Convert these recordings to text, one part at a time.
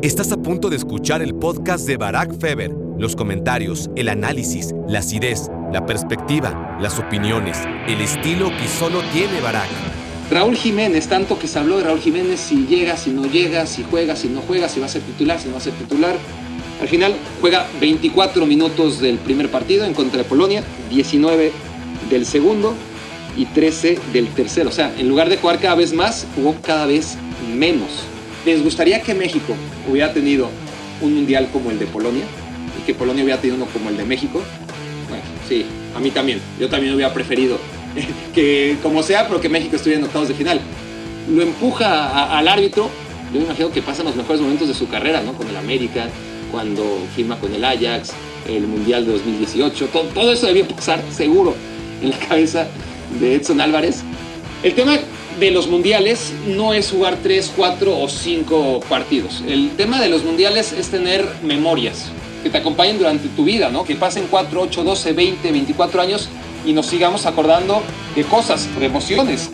Estás a punto de escuchar el podcast de Barack Feber. Los comentarios, el análisis, la acidez, la perspectiva, las opiniones, el estilo que solo tiene Barack. Raúl Jiménez, tanto que se habló de Raúl Jiménez, si llega, si no llega, si juega, si no juega, si va a ser titular, si no va a ser titular. Al final juega 24 minutos del primer partido en contra de Polonia, 19 del segundo y 13 del tercero. O sea, en lugar de jugar cada vez más, jugó cada vez menos. ¿Les gustaría que México hubiera tenido un mundial como el de Polonia y que Polonia hubiera tenido uno como el de México? Bueno, sí, a mí también. Yo también hubiera preferido que como sea, pero que México estuviera en octavos de final. Lo empuja al árbitro. Yo me imagino que pasan los mejores momentos de su carrera, ¿no? Con el América, cuando firma con el Ajax, el Mundial de 2018. Todo, todo eso debió pasar seguro en la cabeza de Edson Álvarez. El tema de los mundiales no es jugar 3, 4 o 5 partidos. El tema de los mundiales es tener memorias que te acompañen durante tu vida, ¿no? Que pasen 4, 8, 12, 20, 24 años y nos sigamos acordando de cosas, de emociones.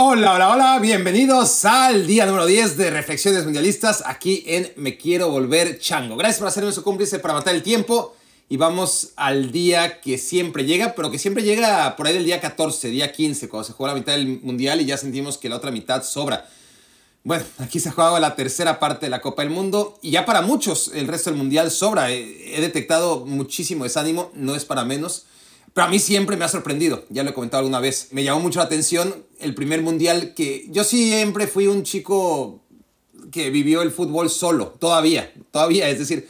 Hola, hola, hola, bienvenidos al día número 10 de Reflexiones Mundialistas aquí en Me Quiero Volver Chango. Gracias por hacerme su cómplice para matar el tiempo y vamos al día que siempre llega, pero que siempre llega por ahí del día 14, día 15, cuando se juega la mitad del Mundial y ya sentimos que la otra mitad sobra. Bueno, aquí se ha jugado la tercera parte de la Copa del Mundo y ya para muchos el resto del Mundial sobra. He detectado muchísimo desánimo, no es para menos. Pero a mí siempre me ha sorprendido, ya lo he comentado alguna vez. Me llamó mucho la atención el primer mundial que yo siempre fui un chico que vivió el fútbol solo, todavía, todavía. Es decir,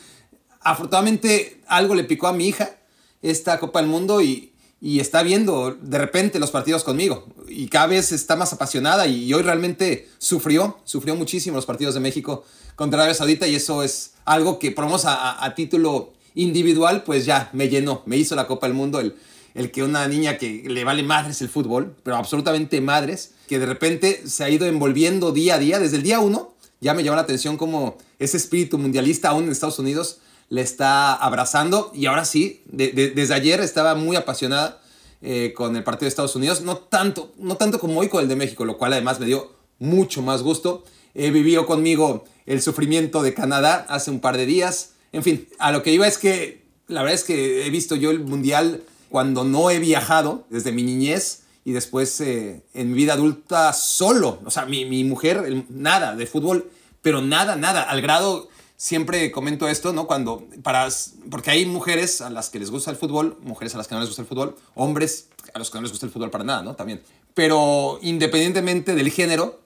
afortunadamente algo le picó a mi hija esta Copa del Mundo y, y está viendo de repente los partidos conmigo. Y cada vez está más apasionada y hoy realmente sufrió, sufrió muchísimo los partidos de México contra Arabia Saudita y eso es algo que por a, a título individual pues ya me llenó, me hizo la Copa del Mundo el, el que una niña que le vale madres el fútbol, pero absolutamente madres, que de repente se ha ido envolviendo día a día, desde el día uno, ya me llamó la atención como ese espíritu mundialista aún en Estados Unidos le está abrazando y ahora sí, desde ayer estaba muy apasionada eh, con el partido de Estados Unidos, no tanto, no tanto como hoy con el de México, lo cual además me dio mucho más gusto. Eh, vivió conmigo el sufrimiento de Canadá hace un par de días. En fin, a lo que iba es que la verdad es que he visto yo el mundial cuando no he viajado desde mi niñez y después eh, en vida adulta solo. O sea, mi, mi mujer, nada de fútbol, pero nada, nada, al grado, siempre comento esto, ¿no? Cuando, para, porque hay mujeres a las que les gusta el fútbol, mujeres a las que no les gusta el fútbol, hombres a los que no les gusta el fútbol para nada, ¿no? También. Pero independientemente del género,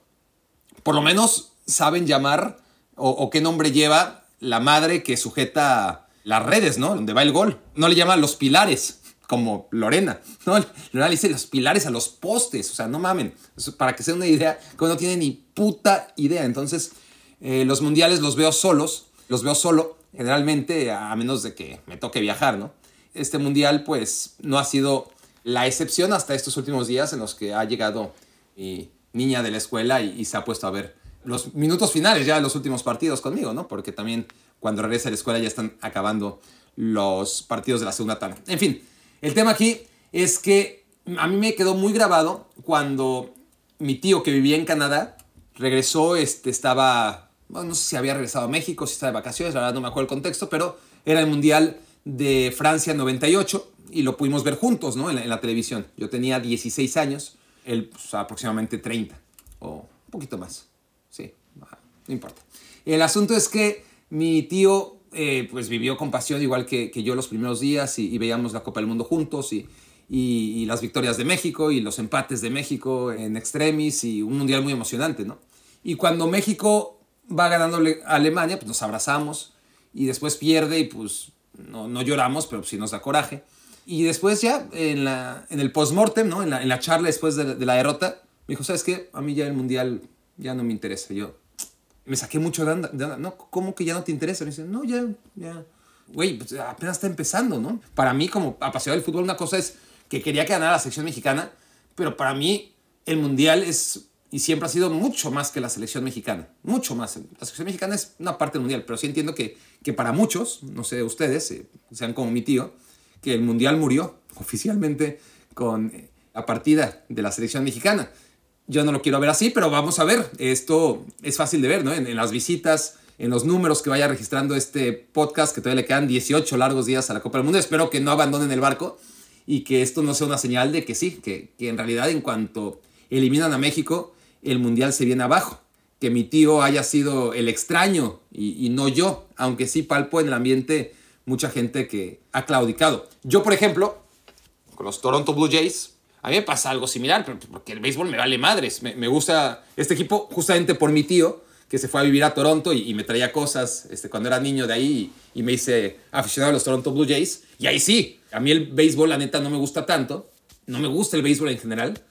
por lo menos saben llamar o, qué nombre lleva la madre que sujeta las redes, ¿no? Donde va el gol. No le llaman los pilares como Lorena, ¿no? Lorena le dice los pilares a los postes, o sea, no mamen, para que sea una idea, que no tiene ni puta idea. Entonces, eh, los mundiales los veo solos, los veo solo, generalmente, a menos de que me toque viajar, ¿no? Este mundial, pues, no ha sido la excepción hasta estos últimos días en los que ha llegado niña de la escuela y, se ha puesto a ver los minutos finales ya de los últimos partidos conmigo, ¿no? Porque también cuando regresa a la escuela ya están acabando los partidos de la segunda tanda. En fin, el tema aquí es que a mí me quedó muy grabado cuando mi tío que vivía en Canadá regresó, este, estaba, no sé si había regresado a México, si estaba de vacaciones, la verdad no me acuerdo el contexto, pero era el Mundial de Francia 98 y lo pudimos ver juntos, ¿no? En la, televisión. Yo tenía 16 años, él pues, aproximadamente 30 o un poquito más. Sí, no importa. El asunto es que mi tío eh, pues vivió con pasión igual que, yo los primeros días y, veíamos la Copa del Mundo juntos y, y, las victorias de México y los empates de México en extremis y un mundial muy emocionante, ¿no? Y cuando México va ganando Alemania, pues nos abrazamos y después pierde y pues no, no lloramos, pero sí nos da coraje. Y después ya en, la, en el post-mortem, ¿no? En la, en la charla después de, de la derrota, me dijo, ¿sabes qué? A mí ya el mundial ya no me interesa. Yo, me saqué mucho de onda, ¿no? ¿Cómo que ya no te interesa? Me dicen, no, ya, ya. Güey, pues apenas está empezando, ¿no? Para mí, como apasionado del fútbol, una cosa es que quería que ganara la selección mexicana, pero para mí el mundial es y siempre ha sido mucho más que la selección mexicana, mucho más. La selección mexicana es una parte del mundial, pero sí entiendo que, que para muchos, no sé ustedes, eh, sean como mi tío, que el mundial murió oficialmente con la partida de la selección mexicana. Yo no lo quiero ver así, pero vamos a ver. Esto es fácil de ver, ¿no? En, en las visitas, en los números que vaya registrando este podcast, que todavía le quedan 18 largos días a la Copa del Mundo. Espero que no abandonen el barco y que esto no sea una señal de que sí, que, que en realidad en cuanto eliminan a México, el Mundial se viene abajo. Que mi tío haya sido el extraño y, no yo, aunque sí palpo en el ambiente mucha gente que ha claudicado. Yo, por ejemplo, con los Toronto Blue Jays, a mí me pasa algo similar, porque el béisbol me vale madres. Me, gusta este equipo justamente por mi tío, que se fue a vivir a Toronto y, y me traía cosas este, cuando era niño de ahí y, y, me hice aficionado a los Toronto Blue Jays. Y ahí sí, a mí el béisbol, la neta, no me gusta tanto. No me gusta el béisbol en general,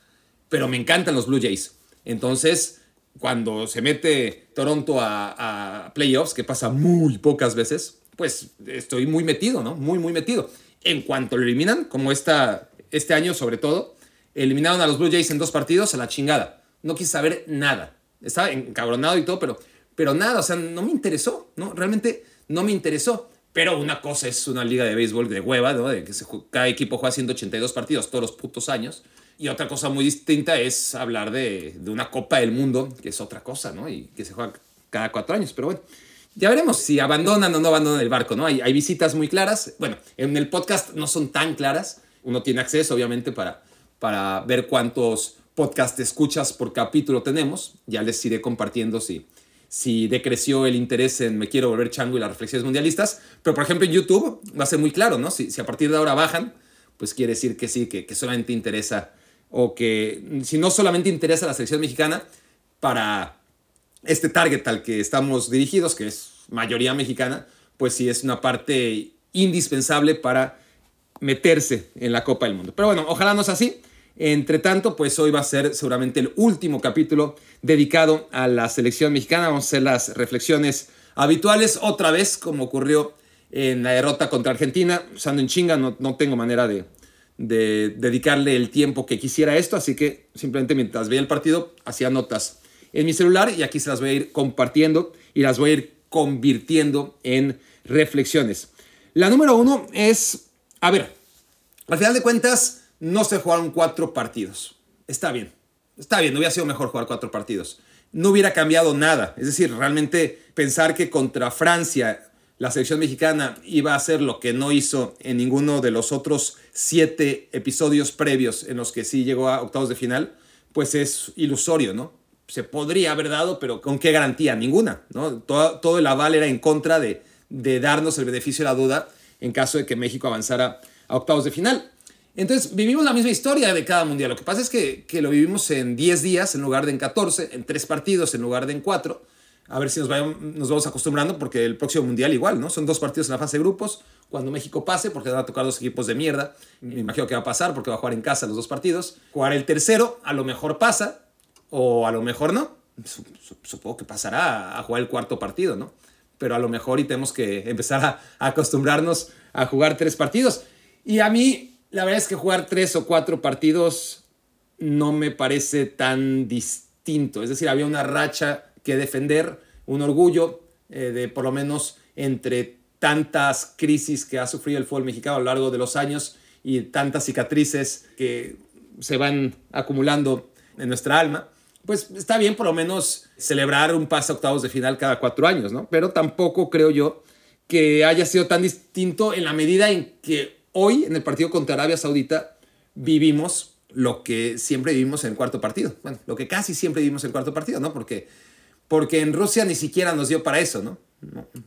pero me encantan los Blue Jays. Entonces, cuando se mete Toronto a, a playoffs, que pasa muy pocas veces, pues estoy muy metido, ¿no? Muy, muy metido. En cuanto lo eliminan, como esta, este año sobre todo, eliminaron a los Blue Jays en dos partidos a la chingada. No quise saber nada. Estaba encabronado y todo, pero, pero nada, o sea, no me interesó, ¿no? Realmente no me interesó. Pero una cosa es una liga de béisbol de hueva, ¿no? De que se, cada equipo juega 182 partidos todos los putos años. Y otra cosa muy distinta es hablar de, de una Copa del Mundo, que es otra cosa, ¿no? Y que se juega cada cuatro años. Pero bueno, ya veremos si abandonan o no abandonan el barco, ¿no? Hay, hay visitas muy claras. Bueno, en el podcast no son tan claras. Uno tiene acceso, obviamente, para, para ver cuántos podcast escuchas por capítulo tenemos. Ya les iré compartiendo si, si decreció el interés en Me Quiero Volver Chango y las reflexiones mundialistas. Pero, por ejemplo, en YouTube va a ser muy claro, ¿no? Si, si a partir de ahora bajan, pues quiere decir que sí, que, que solamente interesa, o que si no solamente interesa la selección mexicana, para este target al que estamos dirigidos, que es mayoría mexicana, pues sí es una parte indispensable para meterse en la Copa del Mundo. Pero bueno, ojalá no sea así. Entre tanto, pues hoy va a ser seguramente el último capítulo dedicado a la selección mexicana. Vamos a hacer las reflexiones habituales otra vez, como ocurrió en la derrota contra Argentina. Usando en chinga, no, no tengo manera de, de, dedicarle el tiempo que quisiera a esto, así que simplemente mientras veía el partido, hacía notas en mi celular y aquí se las voy a ir compartiendo y las voy a ir convirtiendo en reflexiones. La número uno es, a ver, al final de cuentas no se jugaron cuatro partidos. Está bien, está bien, hubiera sido mejor jugar cuatro partidos. No hubiera cambiado nada. Es decir, realmente pensar que contra Francia la selección mexicana iba a hacer lo que no hizo en ninguno de los otros siete episodios previos en los que sí llegó a octavos de final, pues es ilusorio, ¿no? se podría haber dado, pero ¿con qué garantía? Ninguna, ¿no? Todo, el aval era en contra de, de darnos el beneficio de la duda en caso de que México avanzara a octavos de final. Entonces, vivimos la misma historia de cada mundial. Lo que pasa es que, que lo vivimos en 10 días en lugar de en 14, en 3 partidos en lugar de en 4. A ver si nos, vayamos, nos vamos acostumbrando porque el próximo mundial igual, ¿no? Son dos partidos en la fase de grupos. Cuando México pase, porque van a tocar dos equipos de mierda, me imagino que va a pasar porque va a jugar en casa los dos partidos. Jugar el tercero, a lo mejor pasa, o a lo mejor no. Supongo que pasará a jugar el cuarto partido, ¿no? Pero a lo mejor y tenemos que empezar a, acostumbrarnos a jugar tres partidos. Y a mí, la verdad es que jugar tres o cuatro partidos no me parece tan distinto. Es decir, había una racha que defender, un orgullo eh, de por lo menos entre tantas crisis que ha sufrido el fútbol mexicano a lo largo de los años y tantas cicatrices que se van acumulando en nuestra alma pues está bien por lo menos celebrar un pase a octavos de final cada cuatro años, ¿no? Pero tampoco creo yo que haya sido tan distinto en la medida en que hoy en el partido contra Arabia Saudita vivimos lo que siempre vivimos en el cuarto partido. Bueno, lo que casi siempre vivimos en el cuarto partido, ¿no? Porque, porque en Rusia ni siquiera nos dio para eso, ¿no?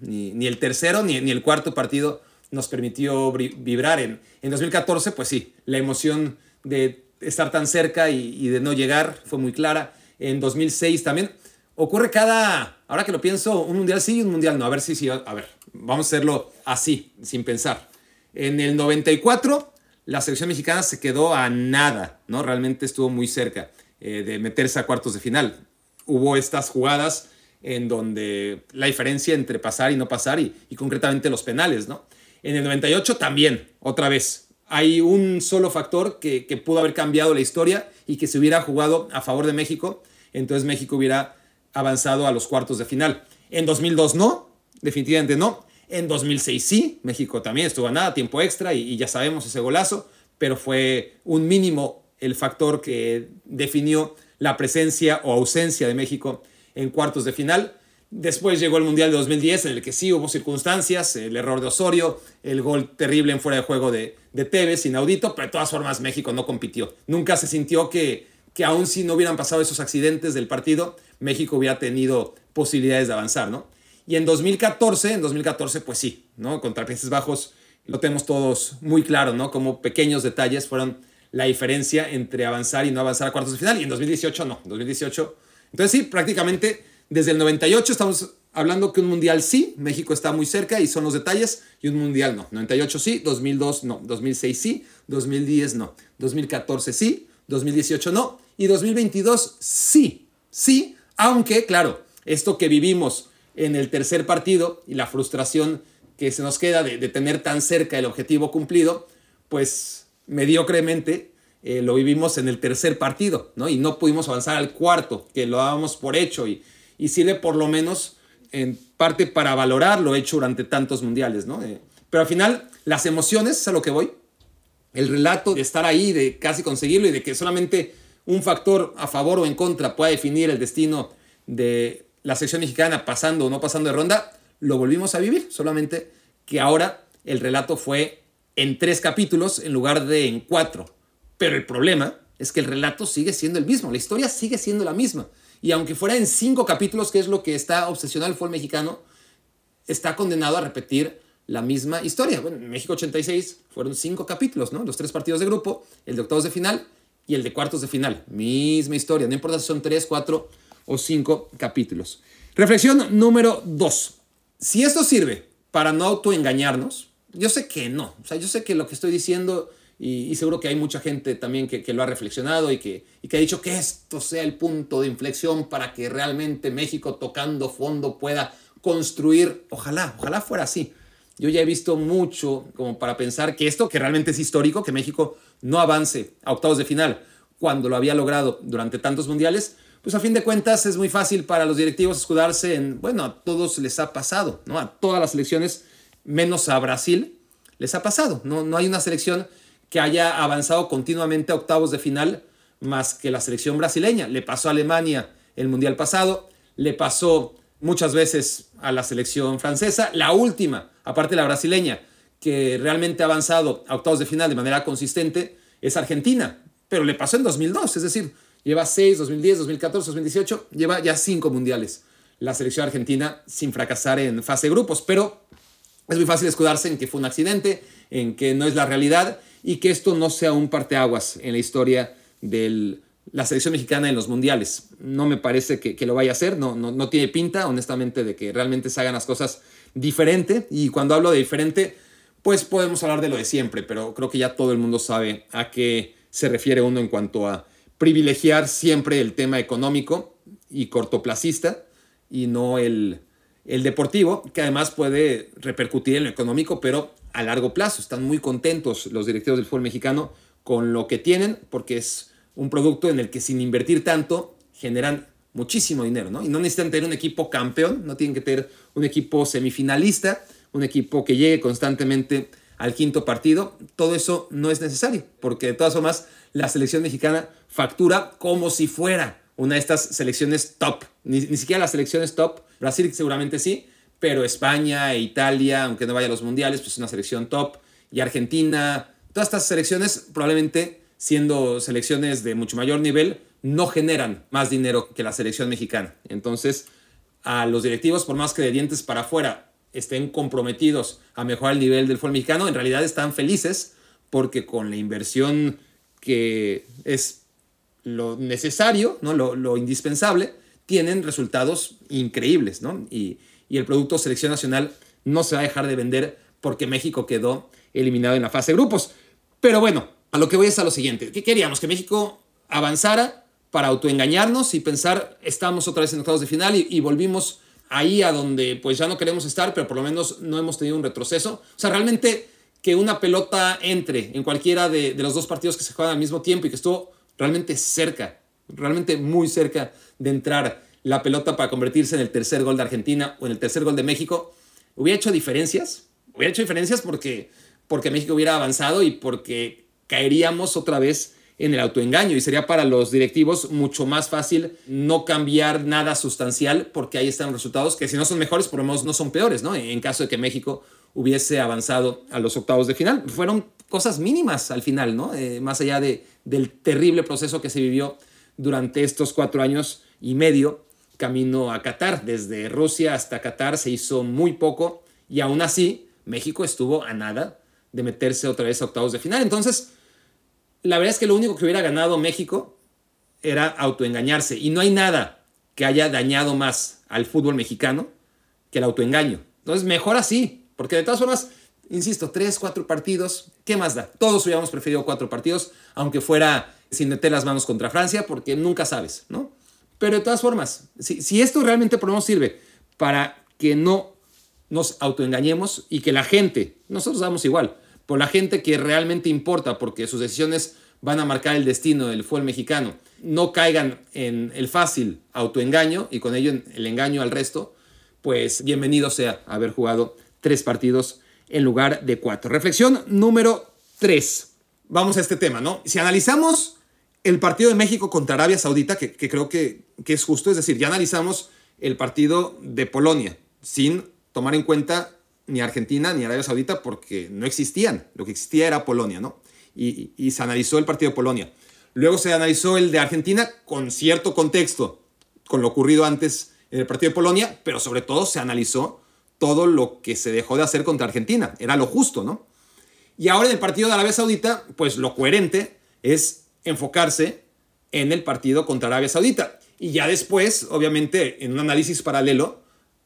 ni, ni, el tercero ni, ni, el cuarto partido nos permitió vibrar. En, en 2014, pues sí, la emoción de estar tan cerca y, y de no llegar fue muy clara en 2006 también. Ocurre cada, ahora que lo pienso, un mundial sí y un mundial no. A ver si sí, a ver, vamos a hacerlo así, sin pensar. En el 94, la selección mexicana se quedó a nada, ¿no? Realmente estuvo muy cerca eh, de meterse a cuartos de final. Hubo estas jugadas en donde la diferencia entre pasar y no pasar y, y concretamente los penales, ¿no? En el 98 también, otra vez, hay un solo factor que, que, pudo haber cambiado la historia y que se hubiera jugado a favor de México, entonces México hubiera avanzado a los cuartos de final. En 2002 no, definitivamente no. En 2006 sí, México también estuvo a nada, tiempo extra y, y ya sabemos ese golazo, pero fue un mínimo el factor que definió la presencia o ausencia de México en cuartos de final. Después llegó el Mundial de 2010, en el que sí hubo circunstancias, el error de Osorio, el gol terrible en fuera de juego de, Tevez, inaudito, pero de todas formas México no compitió. Nunca se sintió que, que aun si no hubieran pasado esos accidentes del partido, México hubiera tenido posibilidades de avanzar, ¿no? Y en 2014, en 2014, pues sí, ¿no? Contra Países Bajos lo tenemos todos muy claro, ¿no? Como pequeños detalles fueron la diferencia entre avanzar y no avanzar a cuartos de final. Y en 2018 no, 2018. Entonces sí, prácticamente desde el 98 estamos hablando que un mundial sí, México está muy cerca y son los detalles, y un mundial no. 98 sí, 2002 no, 2006 sí, 2010 no, 2014 sí, 2018 no, y 2022 sí, sí, aunque claro, esto que vivimos en el tercer partido y la frustración que se nos queda de tener tan cerca el objetivo cumplido, pues mediocremente eh, lo vivimos en el tercer partido, ¿no? Y no pudimos avanzar al cuarto, que lo dábamos por hecho y, y sirve por lo menos en parte para valorar lo hecho durante tantos mundiales, ¿no? Eh, pero al final, las emociones, es a lo que voy, el relato de estar ahí, de casi conseguirlo y de que solamente un factor a favor o en contra pueda definir el destino de la selección mexicana pasando o no pasando de ronda, lo volvimos a vivir, solamente que ahora el relato fue en tres capítulos en lugar de en cuatro. Pero el problema es que el relato sigue siendo el mismo, la historia sigue siendo la misma. Y aunque fuera en cinco capítulos, que es lo que está obsesionado el fútbol mexicano, está condenado a repetir la misma historia. En México 86 fueron cinco capítulos, ¿no? Los tres partidos de grupo, el de octavos de final y el de cuartos de final. Misma historia, no importa si son tres, cuatro o cinco capítulos. Reflexión número dos. Si esto sirve para no autoengañarnos, yo sé que no, o sea, yo sé que lo que estoy diciendo, y, seguro que hay mucha gente también que, lo ha reflexionado y que, y que ha dicho que esto sea el punto de inflexión para que realmente México tocando fondo pueda construir, ojalá, ojalá fuera así. Yo ya he visto mucho como para pensar que esto, que realmente es histórico, que México no avance a octavos de final cuando lo había logrado durante tantos mundiales, pues a fin de cuentas es muy fácil para los directivos escudarse en, bueno, a todos les ha pasado, ¿no? A todas las elecciones menos a Brasil, les ha pasado. No, no hay una selección que haya avanzado continuamente a octavos de final más que la selección brasileña. Le pasó a Alemania el Mundial pasado, le pasó muchas veces a la selección francesa. La última, aparte la brasileña, que realmente ha avanzado a octavos de final de manera consistente, es Argentina, pero le pasó en 2002, es decir, lleva 6, 2010, 2014, 2018, lleva ya 5 mundiales la selección argentina sin fracasar en fase de grupos, pero es muy fácil escudarse en que fue un accidente, en que no es la realidad y que esto no sea un parteaguas en la historia de la selección mexicana en los mundiales. No me parece que, lo vaya a hacer, no, no, no, tiene pinta, honestamente, de que realmente se hagan las cosas diferente. Y cuando hablo de diferente, pues podemos hablar de lo de siempre, pero creo que ya todo el mundo sabe a qué se refiere uno en cuanto a privilegiar siempre el tema económico y cortoplacista y no el, el deportivo, que además puede repercutir en lo económico, pero a largo plazo. Están muy contentos los directivos del fútbol mexicano con lo que tienen, porque es un producto en el que sin invertir tanto generan muchísimo dinero, ¿no? Y no necesitan tener un equipo campeón, no tienen que tener un equipo semifinalista, un equipo que llegue constantemente al quinto partido. Todo eso no es necesario, porque de todas formas la selección mexicana factura como si fuera una de estas selecciones top. Ni, ni siquiera las selecciones top Brasil seguramente sí, pero España e Italia, aunque no vaya a los mundiales, pues es una selección top. Y Argentina, todas estas selecciones probablemente siendo selecciones de mucho mayor nivel, no generan más dinero que la selección mexicana. Entonces, a los directivos, por más que de dientes para afuera estén comprometidos a mejorar el nivel del fútbol mexicano, en realidad están felices porque con la inversión que es lo necesario, ¿no? lo, lo indispensable, tienen resultados increíbles, ¿no? Y, el producto selección nacional no se va a dejar de vender porque México quedó eliminado en la fase de grupos. Pero bueno, a lo que voy es a lo siguiente. ¿Qué queríamos? Que México avanzara para autoengañarnos y pensar, estamos otra vez en octavos de final y, volvimos ahí a donde pues ya no queremos estar, pero por lo menos no hemos tenido un retroceso. O sea, realmente que una pelota entre en cualquiera de, de los dos partidos que se juegan al mismo tiempo y que estuvo realmente cerca, realmente muy cerca de entrar la pelota para convertirse en el tercer gol de Argentina o en el tercer gol de México, hubiera hecho diferencias. Hubiera hecho diferencias porque, porque México hubiera avanzado y porque caeríamos otra vez en el autoengaño y sería para los directivos mucho más fácil no cambiar nada sustancial porque ahí están los resultados que si no son mejores por lo menos no son peores, ¿no? En caso de que México hubiese avanzado a los octavos de final. Fueron cosas mínimas al final, ¿no? Eh, más allá de, del terrible proceso que se vivió durante estos cuatro años y medio camino a Qatar. Desde Rusia hasta Qatar se hizo muy poco y aún así México estuvo a nada de meterse otra vez a octavos de final. Entonces, la verdad es que lo único que hubiera ganado México era autoengañarse. Y no hay nada que haya dañado más al fútbol mexicano que el autoengaño. Entonces, mejor así, porque de todas formas, insisto, tres, cuatro partidos, ¿qué más da? Todos hubiéramos preferido cuatro partidos, aunque fuera sin meter las manos contra Francia, porque nunca sabes, ¿no? Pero de todas formas, si, si esto realmente por menos sirve para que no nos autoengañemos y que la gente, nosotros damos igual, por la gente que realmente importa, porque sus decisiones van a marcar el destino del fútbol mexicano, no caigan en el fácil autoengaño y con ello el engaño al resto, pues bienvenido sea haber jugado tres partidos en lugar de cuatro. Reflexión número tres. Vamos a este tema, ¿no? Si analizamos el partido de México contra Arabia Saudita, que, creo que, que es justo, es decir, ya analizamos el partido de Polonia sin tomar en cuenta ni Argentina ni Arabia Saudita porque no existían. Lo que existía era Polonia, ¿no? Y, se analizó el partido de Polonia. Luego se analizó el de Argentina con cierto contexto, con lo ocurrido antes en el partido de Polonia, pero sobre todo se analizó todo lo que se dejó de hacer contra Argentina. Era lo justo, ¿no? Y ahora en el partido de Arabia Saudita, pues lo coherente es enfocarse en el partido contra Arabia Saudita. Y ya después, obviamente, en un análisis paralelo,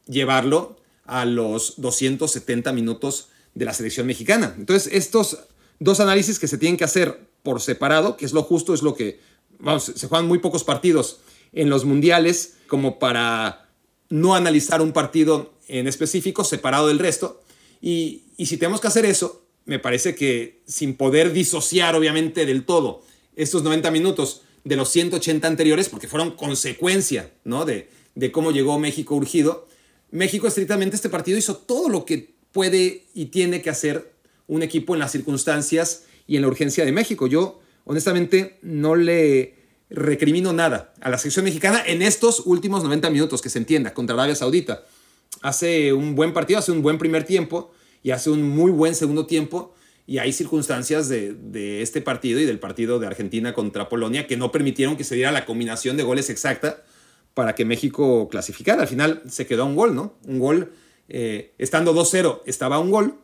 llevarlo a los 270 minutos de la selección mexicana. Entonces, estos dos análisis que se tienen que hacer por separado, que es lo justo, es lo que, vamos, se juegan muy pocos partidos en los mundiales como para no analizar un partido en específico separado del resto. Y, y si tenemos que hacer eso, me parece que sin poder disociar obviamente del todo estos 90 minutos de los 180 anteriores, porque fueron consecuencia ¿no? de, de cómo llegó México urgido, México estrictamente este partido hizo todo lo que puede y tiene que hacer un equipo en las circunstancias y en la urgencia de México. Yo honestamente no le recrimino nada a la selección mexicana en estos últimos 90 minutos, que se entienda, contra Arabia Saudita. Hace un buen partido, hace un buen primer tiempo y hace un muy buen segundo tiempo. Y hay circunstancias de, este partido y del partido de Argentina contra Polonia que no permitieron que se diera la combinación de goles exacta para que México clasificara. Al final se quedó un gol, ¿no? Un gol, eh, estando 2-0, estaba un gol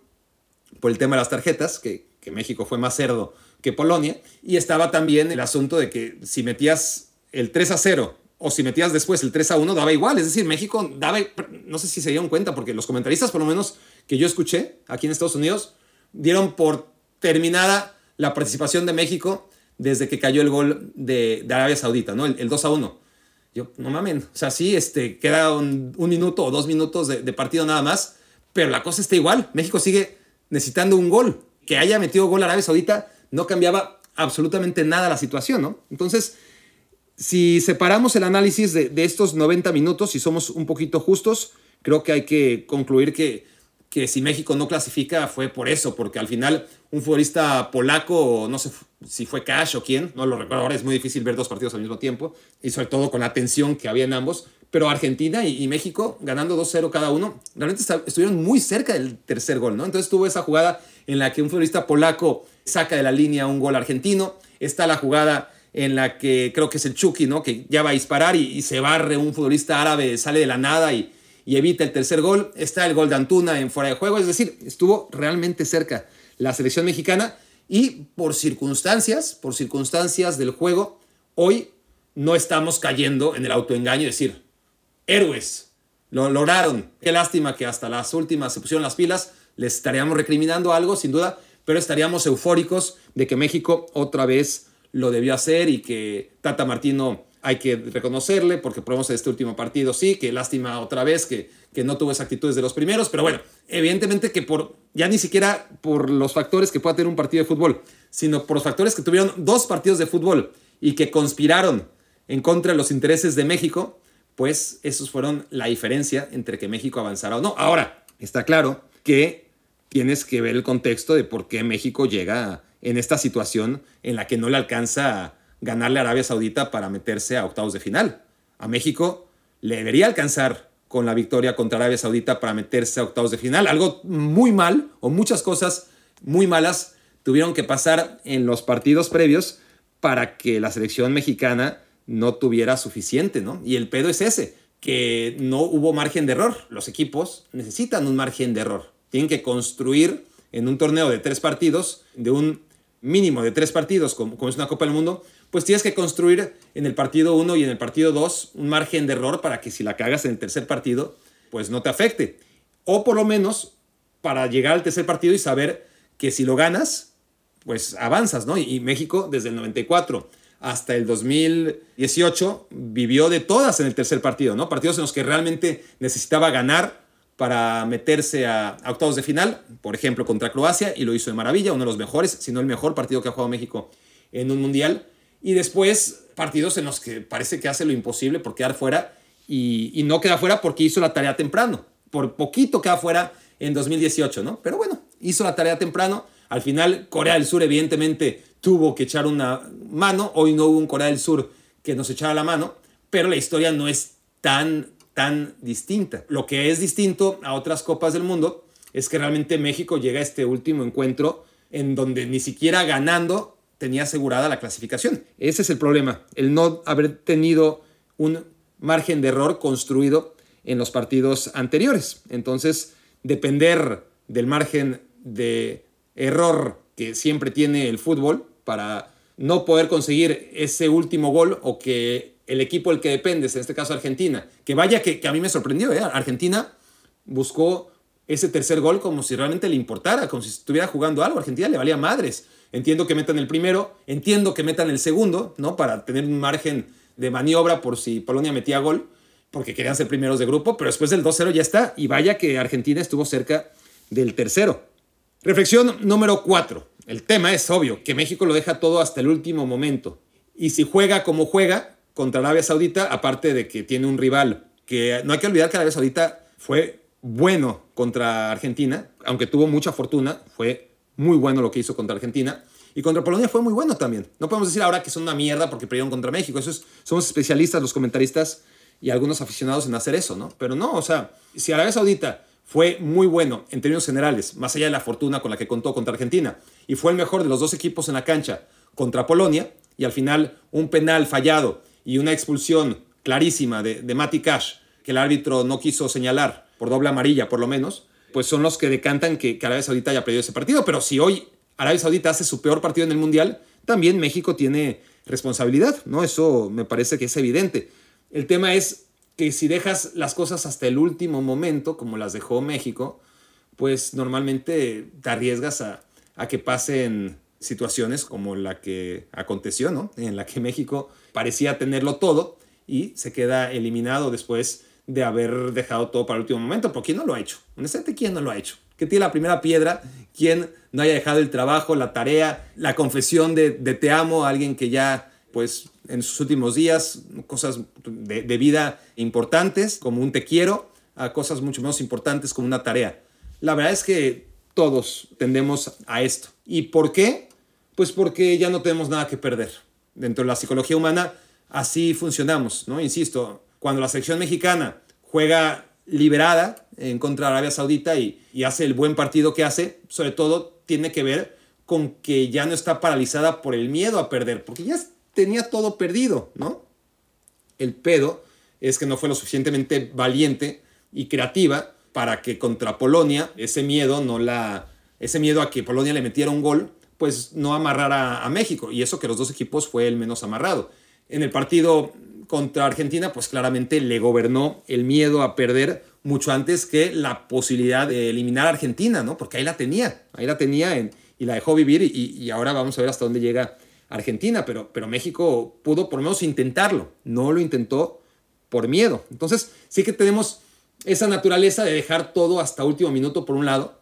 por el tema de las tarjetas, que México fue más cerdo que Polonia, y estaba también el asunto de que si metías el 3-0 o si metías después el 3 1, daba igual. Es decir, México daba, no sé si se dieron cuenta, porque los comentaristas, por lo menos que yo escuché aquí en Estados Unidos, dieron por terminada la participación de México desde que cayó el gol de, Arabia Saudita, ¿no? El, el 2 1. Yo, no mamen, o sea, sí, este, queda un, minuto o dos minutos de, partido nada más, pero la cosa está igual. México sigue necesitando un gol. Que haya metido gol Arabia Saudita no cambiaba absolutamente nada la situación, ¿no? Entonces, si separamos el análisis de, estos 90 minutos y somos un poquito justos, creo que hay que concluir que que si México no clasifica fue por eso, porque al final un futbolista polaco, no sé si fue Cash o quién, no lo recuerdo ahora, es muy difícil ver dos partidos al mismo tiempo, y sobre todo con la tensión que había en ambos, pero Argentina y, México ganando 2-0 cada uno, realmente estuvieron muy cerca del tercer gol, ¿no? Entonces tuvo esa jugada en la que un futbolista polaco saca de la línea un gol argentino, está la jugada en la que creo que es el Chucky, ¿no? Que ya va a disparar y, se barre un futbolista árabe, sale de la nada y y evita el tercer gol. Está el gol de Antuna en fuera de juego, es decir, estuvo realmente cerca la selección mexicana y por circunstancias, por circunstancias del juego, hoy no estamos cayendo en el autoengaño y decir, héroes, lo lograron. Qué lástima que hasta las últimas se pusieron las pilas, les estaríamos recriminando algo, sin duda, pero estaríamos eufóricos de que México otra vez lo debió hacer y que Tata Martino hay que reconocerle, porque probamos este último partido, sí, que lástima otra vez que, que no tuvo esa actitud desde los primeros, pero bueno, evidentemente que por, ya ni siquiera por los factores que pueda tener un partido de fútbol, sino por los factores que tuvieron dos partidos de fútbol y que conspiraron en contra de los intereses de México, pues esos fueron la diferencia entre que México avanzara o no. Ahora, está claro que tienes que ver el contexto de por qué México llega en esta situación en la que no le alcanza ganarle a Arabia Saudita para meterse a octavos de final. A México le debería alcanzar con la victoria contra Arabia Saudita para meterse a octavos de final. Algo muy mal o muchas cosas muy malas tuvieron que pasar en los partidos previos para que la selección mexicana no tuviera suficiente, ¿no? Y el pedo es ese, que no hubo margen de error. Los equipos necesitan un margen de error. Tienen que construir en un torneo de tres partidos, de un mínimo de tres partidos, como, es una Copa del Mundo, pues tienes que construir en el partido 1 y en el partido 2 un margen de error para que si la cagas en el tercer partido, pues no te afecte. O por lo menos para llegar al tercer partido y saber que si lo ganas, pues avanzas, ¿no? Y, México desde el 94 hasta el 2018 vivió de todas en el tercer partido, ¿no? Partidos en los que realmente necesitaba ganar para meterse a, octavos de final, por ejemplo, contra Croacia, y lo hizo de maravilla, uno de los mejores, si no el mejor partido que ha jugado México en un mundial. Y después partidos en los que parece que hace lo imposible por quedar fuera y, y no queda fuera porque hizo la tarea temprano. Por poquito queda fuera en 2018, ¿no? Pero bueno, hizo la tarea temprano al final, Corea del Sur evidentemente tuvo que echar una mano. Hoy no hubo un Corea del Sur que nos echara la mano, pero la historia no es tan, tan distinta. Lo que es distinto a otras copas del mundo es que realmente México llega a este último encuentro en donde ni siquiera ganando tenía asegurada la clasificación. Ese es el problema, el no haber tenido un margen de error construido en los partidos anteriores. Entonces, depender del margen de error que siempre tiene el fútbol para no poder conseguir ese último gol o que el equipo el que dependes, en este caso Argentina, que vaya que, a mí me sorprendió, ¿eh? Argentina buscó ese tercer gol como si realmente le importara, como si estuviera jugando algo. Argentina le valía madres. Entiendo que metan el primero, entiendo que metan el segundo, ¿no? Para tener un margen de maniobra por si Polonia metía gol, porque querían ser primeros de grupo, pero después del 2-0 ya está. Y vaya que Argentina estuvo cerca del tercero. Reflexión número 4. El tema es obvio, que México lo deja todo hasta el último momento. Y si juega como juega contra Arabia Saudita, aparte de que tiene un rival, que no hay que olvidar que Arabia Saudita fue bueno contra Argentina, aunque tuvo mucha fortuna, fue muy bueno lo que hizo contra Argentina. Y contra Polonia fue muy bueno también. No podemos decir ahora que son una mierda porque perdieron contra México. Eso es, somos especialistas, los comentaristas y algunos aficionados en hacer eso, ¿no? Pero no, o sea, si Arabia Saudita fue muy bueno en términos generales, más allá de la fortuna con la que contó contra Argentina, y fue el mejor de los dos equipos en la cancha contra Polonia, y al final un penal fallado y una expulsión clarísima de, de Mati Cash, que el árbitro no quiso señalar, por doble amarilla por lo menos, pues son los que decantan que, Arabia Saudita haya perdido ese partido. Pero si hoy Arabia Saudita hace su peor partido en el Mundial, también México tiene responsabilidad, ¿no? Eso me parece que es evidente. El tema es que si dejas las cosas hasta el último momento, como las dejó México, pues normalmente te arriesgas a, que pasen situaciones como la que aconteció, ¿no? En la que México parecía tenerlo todo y se queda eliminado después de haber dejado todo para el último momento. ¿Por quién no lo ha hecho? Honestamente, ¿quién no lo ha hecho? ¿Qué tiene la primera piedra? ¿Quién no haya dejado el trabajo, la tarea, la confesión de, de te amo a alguien que ya pues en sus últimos días, cosas de, vida importantes, como un te quiero, a cosas mucho menos importantes como una tarea. La verdad es que todos tendemos a esto. ¿Y por qué? Pues porque ya no tenemos nada que perder. Dentro de la psicología humana así funcionamos, ¿no? Insisto, cuando la selección mexicana juega liberada en contra de Arabia Saudita y, y hace el buen partido que hace, sobre todo tiene que ver con que ya no está paralizada por el miedo a perder, porque ya tenía todo perdido, ¿no? El pedo es que no fue lo suficientemente valiente y creativa para que contra Polonia ese miedo no la ese miedo a que Polonia le metiera un gol, pues no amarrara a México y eso que los dos equipos fue el menos amarrado. En el partido contra Argentina, pues claramente le gobernó el miedo a perder mucho antes que la posibilidad de eliminar a Argentina, ¿no? Porque ahí la tenía, ahí la tenía y la dejó vivir y, y ahora vamos a ver hasta dónde llega Argentina, pero, pero México pudo por lo menos intentarlo, no lo intentó por miedo. Entonces sí que tenemos esa naturaleza de dejar todo hasta último minuto por un lado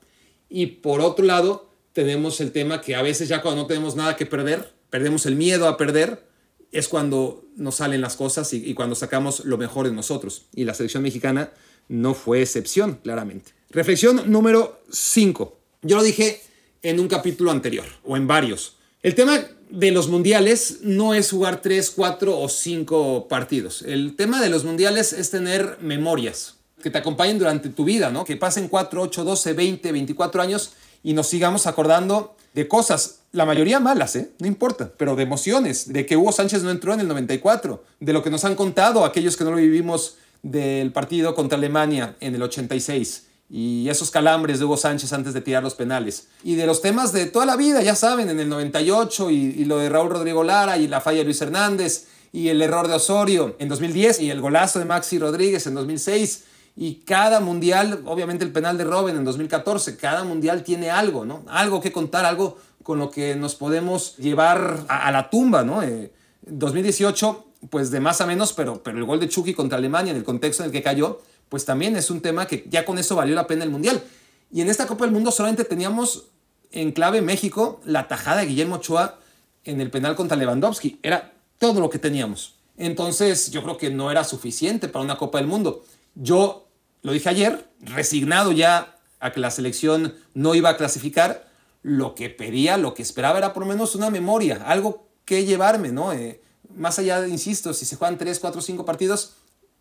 y por otro lado tenemos el tema que a veces ya cuando no tenemos nada que perder, perdemos el miedo a perder, es cuando nos salen las cosas y, cuando sacamos lo mejor de nosotros. Y la selección mexicana no fue excepción, claramente. Reflexión número 5. Yo lo dije en un capítulo anterior o en varios. El tema de los mundiales no es jugar 3, 4 o 5 partidos. El tema de los mundiales es tener memorias que te acompañen durante tu vida, ¿no? Que pasen 4, 8, 12, 20, 24 años y nos sigamos acordando de cosas, la mayoría malas, ¿eh? No importa, pero de emociones, de que Hugo Sánchez no entró en el 94, de lo que nos han contado aquellos que no lo vivimos del partido contra Alemania en el 86 y esos calambres de Hugo Sánchez antes de tirar los penales. Y de los temas de toda la vida, ya saben, en el 98 y, y lo de Raúl Rodrigo Lara y la falla de Luis Hernández y el error de Osorio en 2010 y el golazo de Maxi Rodríguez en 2006 y cada mundial, obviamente el penal de Robin en 2014, cada mundial tiene algo, ¿no? Algo que contar, algo con lo que nos podemos llevar a, la tumba, ¿no? 2018, eh, pues de más a menos, pero, pero el gol de Chucky contra Alemania en el contexto en el que cayó, pues también es un tema que ya con eso valió la pena el mundial. Y en esta Copa del Mundo solamente teníamos en clave México la tajada de Guillermo Ochoa en el penal contra Lewandowski. Era todo lo que teníamos. Entonces yo creo que no era suficiente para una Copa del Mundo. Yo lo dije ayer, resignado ya a que la selección no iba a clasificar, lo que pedía, lo que esperaba era por lo menos una memoria, algo que llevarme, ¿no? Eh, más allá, de, insisto, si se juegan 3, 4, 5 partidos,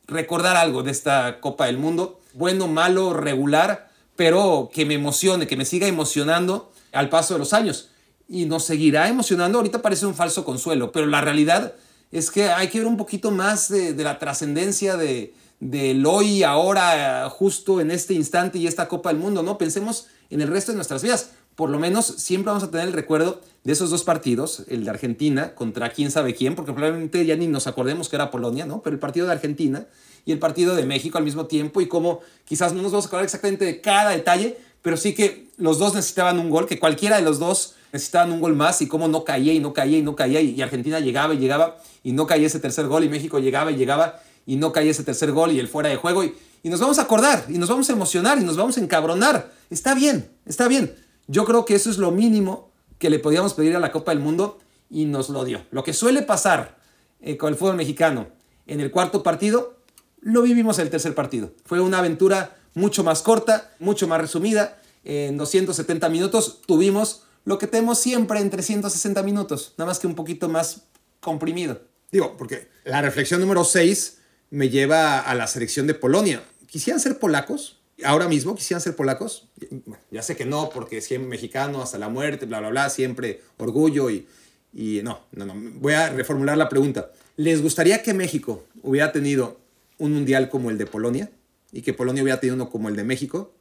recordar algo de esta Copa del Mundo, bueno, malo, regular, pero que me emocione, que me siga emocionando al paso de los años. Y nos seguirá emocionando, ahorita parece un falso consuelo, pero la realidad es que hay que ver un poquito más de la trascendencia de, del hoy, ahora, justo en este instante y esta Copa del Mundo, ¿no? Pensemos en el resto de nuestras vidas. Por lo menos siempre vamos a tener el recuerdo de esos dos partidos, el de Argentina contra quién sabe quién, porque probablemente ya ni nos acordemos que era Polonia, ¿no? Pero el partido de Argentina y el partido de México al mismo tiempo y cómo quizás no nos vamos a acordar exactamente de cada detalle, pero sí que los dos necesitaban un gol, que cualquiera de los dos necesitaban un gol más y cómo no caía y no caía y no caía y Argentina llegaba y llegaba y no caía ese tercer gol y México llegaba y llegaba y no cae ese tercer gol y el fuera de juego y, y nos vamos a acordar y nos vamos a emocionar y nos vamos a encabronar. Está bien, está bien. Yo creo que eso es lo mínimo que le podíamos pedir a la Copa del Mundo y nos lo dio. Lo que suele pasar eh, con el fútbol mexicano en el cuarto partido, lo vivimos el tercer partido. Fue una aventura mucho más corta, mucho más resumida. En 270 minutos tuvimos lo que tenemos siempre en 360 minutos, nada más que un poquito más comprimido. Digo, porque la reflexión número 6 me lleva a la selección de Polonia. ¿Quisieran ser polacos? Ahora mismo, ¿quisieran ser polacos? Ya sé que no, porque siempre mexicano hasta la muerte, bla, bla, bla, siempre orgullo y, y no, no, no. Voy a reformular la pregunta. ¿Les gustaría que México hubiera tenido un mundial como el de Polonia y que Polonia hubiera tenido uno como el de México?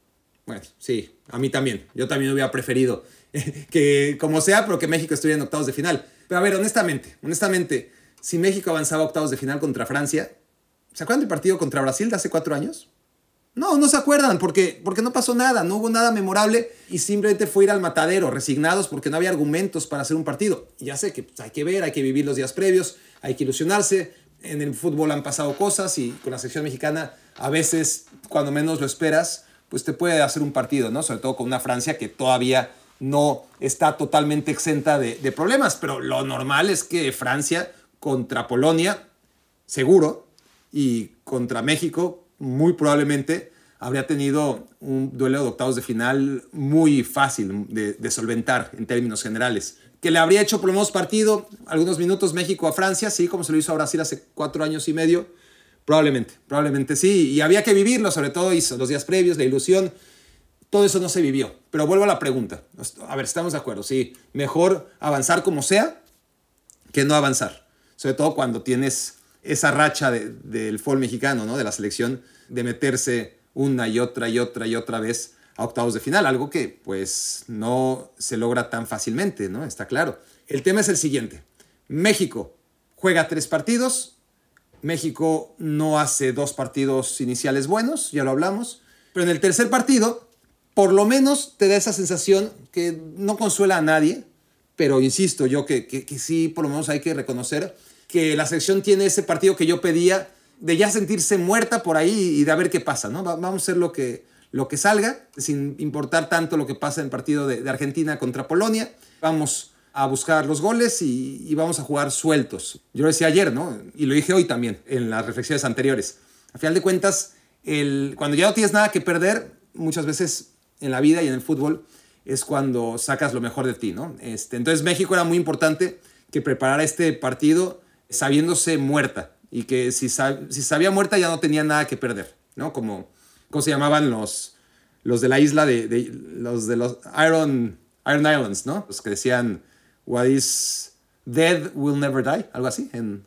Bueno, sí, a mí también. Yo también hubiera preferido que, como sea, pero que México estuviera en octavos de final. Pero a ver, honestamente, honestamente, si México avanzaba a octavos de final contra Francia, ¿Se acuerdan del partido contra Brasil de hace cuatro años? No, no se acuerdan porque, porque no pasó nada, no hubo nada memorable y simplemente fue ir al matadero, resignados porque no había argumentos para hacer un partido. Y ya sé que pues, hay que ver, hay que vivir los días previos, hay que ilusionarse. En el fútbol han pasado cosas y con la selección mexicana a veces, cuando menos lo esperas, pues te puede hacer un partido, ¿no? Sobre todo con una Francia que todavía no está totalmente exenta de, de problemas, pero lo normal es que Francia contra Polonia, seguro, y contra México muy probablemente habría tenido un duelo de octavos de final muy fácil de, solventar en términos generales. Que le habría hecho por lo menos partido, algunos minutos México a Francia, sí, como se lo hizo a Brasil hace cuatro años y medio, probablemente, probablemente sí. Y había que vivirlo, sobre todo hizo los días previos, la ilusión, todo eso no se vivió. Pero vuelvo a la pregunta. A ver, estamos de acuerdo, sí. Mejor avanzar como sea que no avanzar. Sobre todo cuando tienes esa racha del fútbol mexicano, ¿no? de la selección, de meterse una y otra y otra y otra vez a octavos de final, algo que pues no se logra tan fácilmente, ¿no? Está claro. El tema es el siguiente. México juega tres partidos, México no hace dos partidos iniciales buenos, ya lo hablamos, pero en el tercer partido, por lo menos te da esa sensación que no consuela a nadie, pero insisto yo que, que, que sí, por lo menos hay que reconocer que la selección tiene ese partido que yo pedía, de ya sentirse muerta por ahí y de a ver qué pasa, ¿no? Vamos a hacer lo que, lo que salga, sin importar tanto lo que pasa en el partido de, Argentina contra Polonia. Vamos a buscar los goles y, vamos a jugar sueltos. Yo lo decía ayer, ¿no? Y lo dije hoy también, en las reflexiones anteriores. A final de cuentas, el, cuando ya no tienes nada que perder, muchas veces en la vida y en el fútbol, es cuando sacas lo mejor de ti, ¿no? Este, entonces México era muy importante que preparara este partido sabiéndose muerta y que si, si sabía muerta ya no tenía nada que perder, ¿no? Como, ¿cómo se llamaban los, los de la isla de, los de los Iron, Iron Islands, ¿no? Los que decían, what is dead will never die, algo así, en,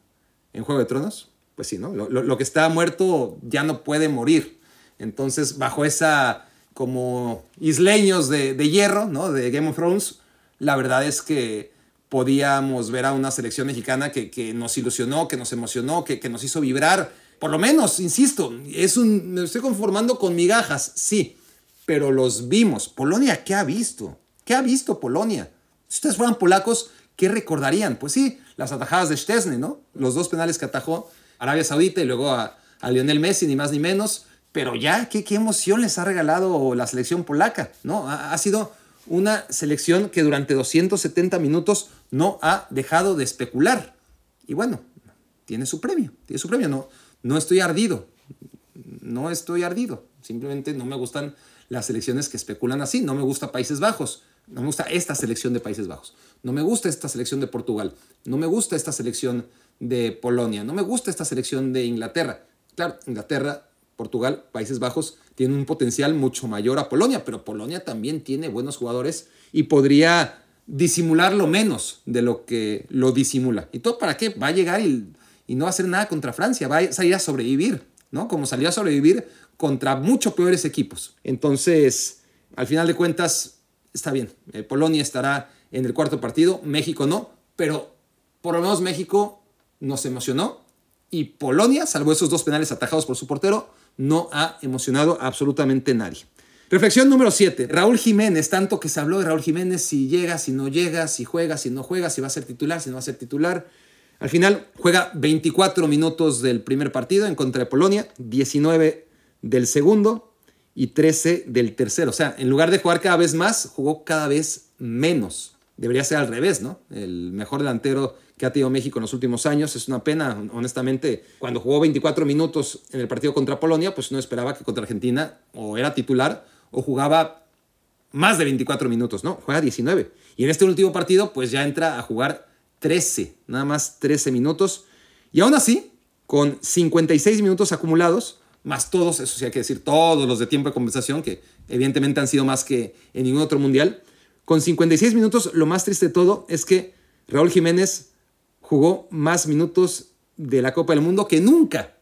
en Juego de Tronos. Pues sí, ¿no? Lo, lo que está muerto ya no puede morir. Entonces, bajo esa como isleños de, hierro, ¿no? De Game of Thrones, la verdad es que podíamos ver a una selección mexicana que, nos ilusionó, que nos emocionó, que, que, nos hizo vibrar. Por lo menos, insisto, es un, me estoy conformando con migajas, sí, pero los vimos. Polonia, ¿qué ha visto? ¿Qué ha visto Polonia? Si ustedes fueran polacos, ¿qué recordarían? Pues sí, las atajadas de Stesny, ¿no? Los dos penales que atajó Arabia Saudita y luego a, a Lionel Messi, ni más ni menos pero ya, ¿qué, qué emoción les ha regalado la selección polaca, ¿no? Ha, sido una selección que durante 270 minutos no ha dejado de especular. Y bueno, tiene su premio, tiene su premio. No, no estoy ardido, no estoy ardido. Simplemente no me gustan las selecciones que especulan así. No me gusta Países Bajos, no me gusta esta selección de Países Bajos, no me gusta esta selección de Portugal, no me gusta esta selección de Polonia, no me gusta esta selección de Inglaterra. Claro, Inglaterra Portugal, Países Bajos, tiene un potencial mucho mayor a Polonia, pero Polonia también tiene buenos jugadores y podría disimularlo menos de lo que lo disimula. ¿Y todo para qué? Va a llegar y, no va a hacer nada contra Francia, va a salir a sobrevivir, ¿no? Como salió a sobrevivir contra mucho peores equipos. Entonces, al final de cuentas, está bien. Eh, Polonia estará en el cuarto partido, México no, pero por lo menos México nos emocionó y Polonia, salvo esos dos penales atajados por su portero, no ha emocionado absolutamente nadie. Reflexión número 7. Raúl Jiménez, tanto que se habló de Raúl Jiménez, si llega, si no llega, si juega, si no juega, si va a ser titular, si no va a ser titular. Al final juega 24 minutos del primer partido en contra de Polonia, 19 del segundo y 13 del tercero. O sea, en lugar de jugar cada vez más, jugó cada vez menos. Debería ser al revés, ¿no? El mejor delantero que ha tenido México en los últimos años. Es una pena, honestamente, cuando jugó 24 minutos en el partido contra Polonia, pues no esperaba que contra Argentina o era titular o jugaba más de 24 minutos, ¿no? Juega 19. Y en este último partido, pues ya entra a jugar 13, nada más 13 minutos. Y aún así, con 56 minutos acumulados, más todos, eso sí hay que decir, todos los de tiempo de compensación, que evidentemente han sido más que en ningún otro mundial, con 56 minutos, lo más triste de todo es que Raúl Jiménez jugó más minutos de la Copa del Mundo que nunca,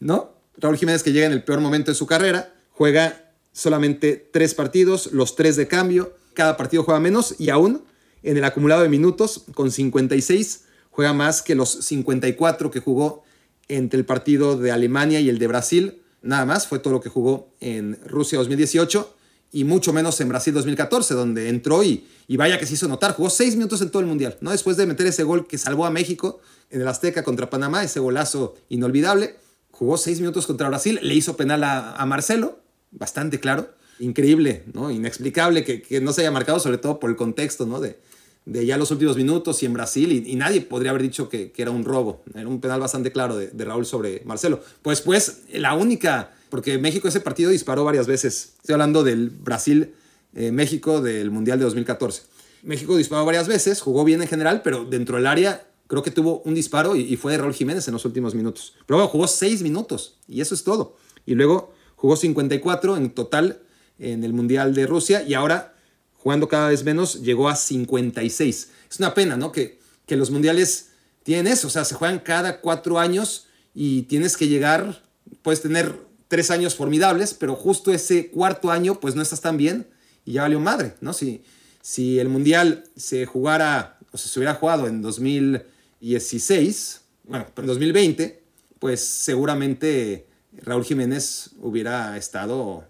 ¿no? Raúl Jiménez que llega en el peor momento de su carrera, juega solamente tres partidos, los tres de cambio, cada partido juega menos y aún en el acumulado de minutos, con 56, juega más que los 54 que jugó entre el partido de Alemania y el de Brasil. Nada más, fue todo lo que jugó en Rusia 2018 y mucho menos en Brasil 2014, donde entró y, y vaya que se hizo notar. Jugó seis minutos en todo el Mundial, ¿no? Después de meter ese gol que salvó a México en el Azteca contra Panamá, ese golazo inolvidable. Jugó seis minutos contra Brasil, le hizo penal a, Marcelo, bastante claro. Increíble, ¿no? Inexplicable que, que, no se haya marcado, sobre todo por el contexto, ¿no? De, de ya los últimos minutos y en Brasil, y, nadie podría haber dicho que, que, era un robo. Era un penal bastante claro de, de Raúl sobre Marcelo. Pues, pues, la única porque México ese partido disparó varias veces. Estoy hablando del Brasil-México eh, del Mundial de 2014. México disparó varias veces, jugó bien en general, pero dentro del área creo que tuvo un disparo y, fue de Raúl Jiménez en los últimos minutos. Pero bueno, jugó 6 minutos y eso es todo. Y luego jugó 54 en total en el Mundial de Rusia y ahora jugando cada vez menos llegó a 56. Es una pena, ¿no? Que, que los mundiales tienen eso, o sea, se juegan cada cuatro años y tienes que llegar, puedes tener tres años formidables, pero justo ese cuarto año pues no estás tan bien y ya valió madre, ¿no? Si, si el Mundial se jugara, o se hubiera jugado en 2016, bueno, en 2020, pues seguramente Raúl Jiménez hubiera estado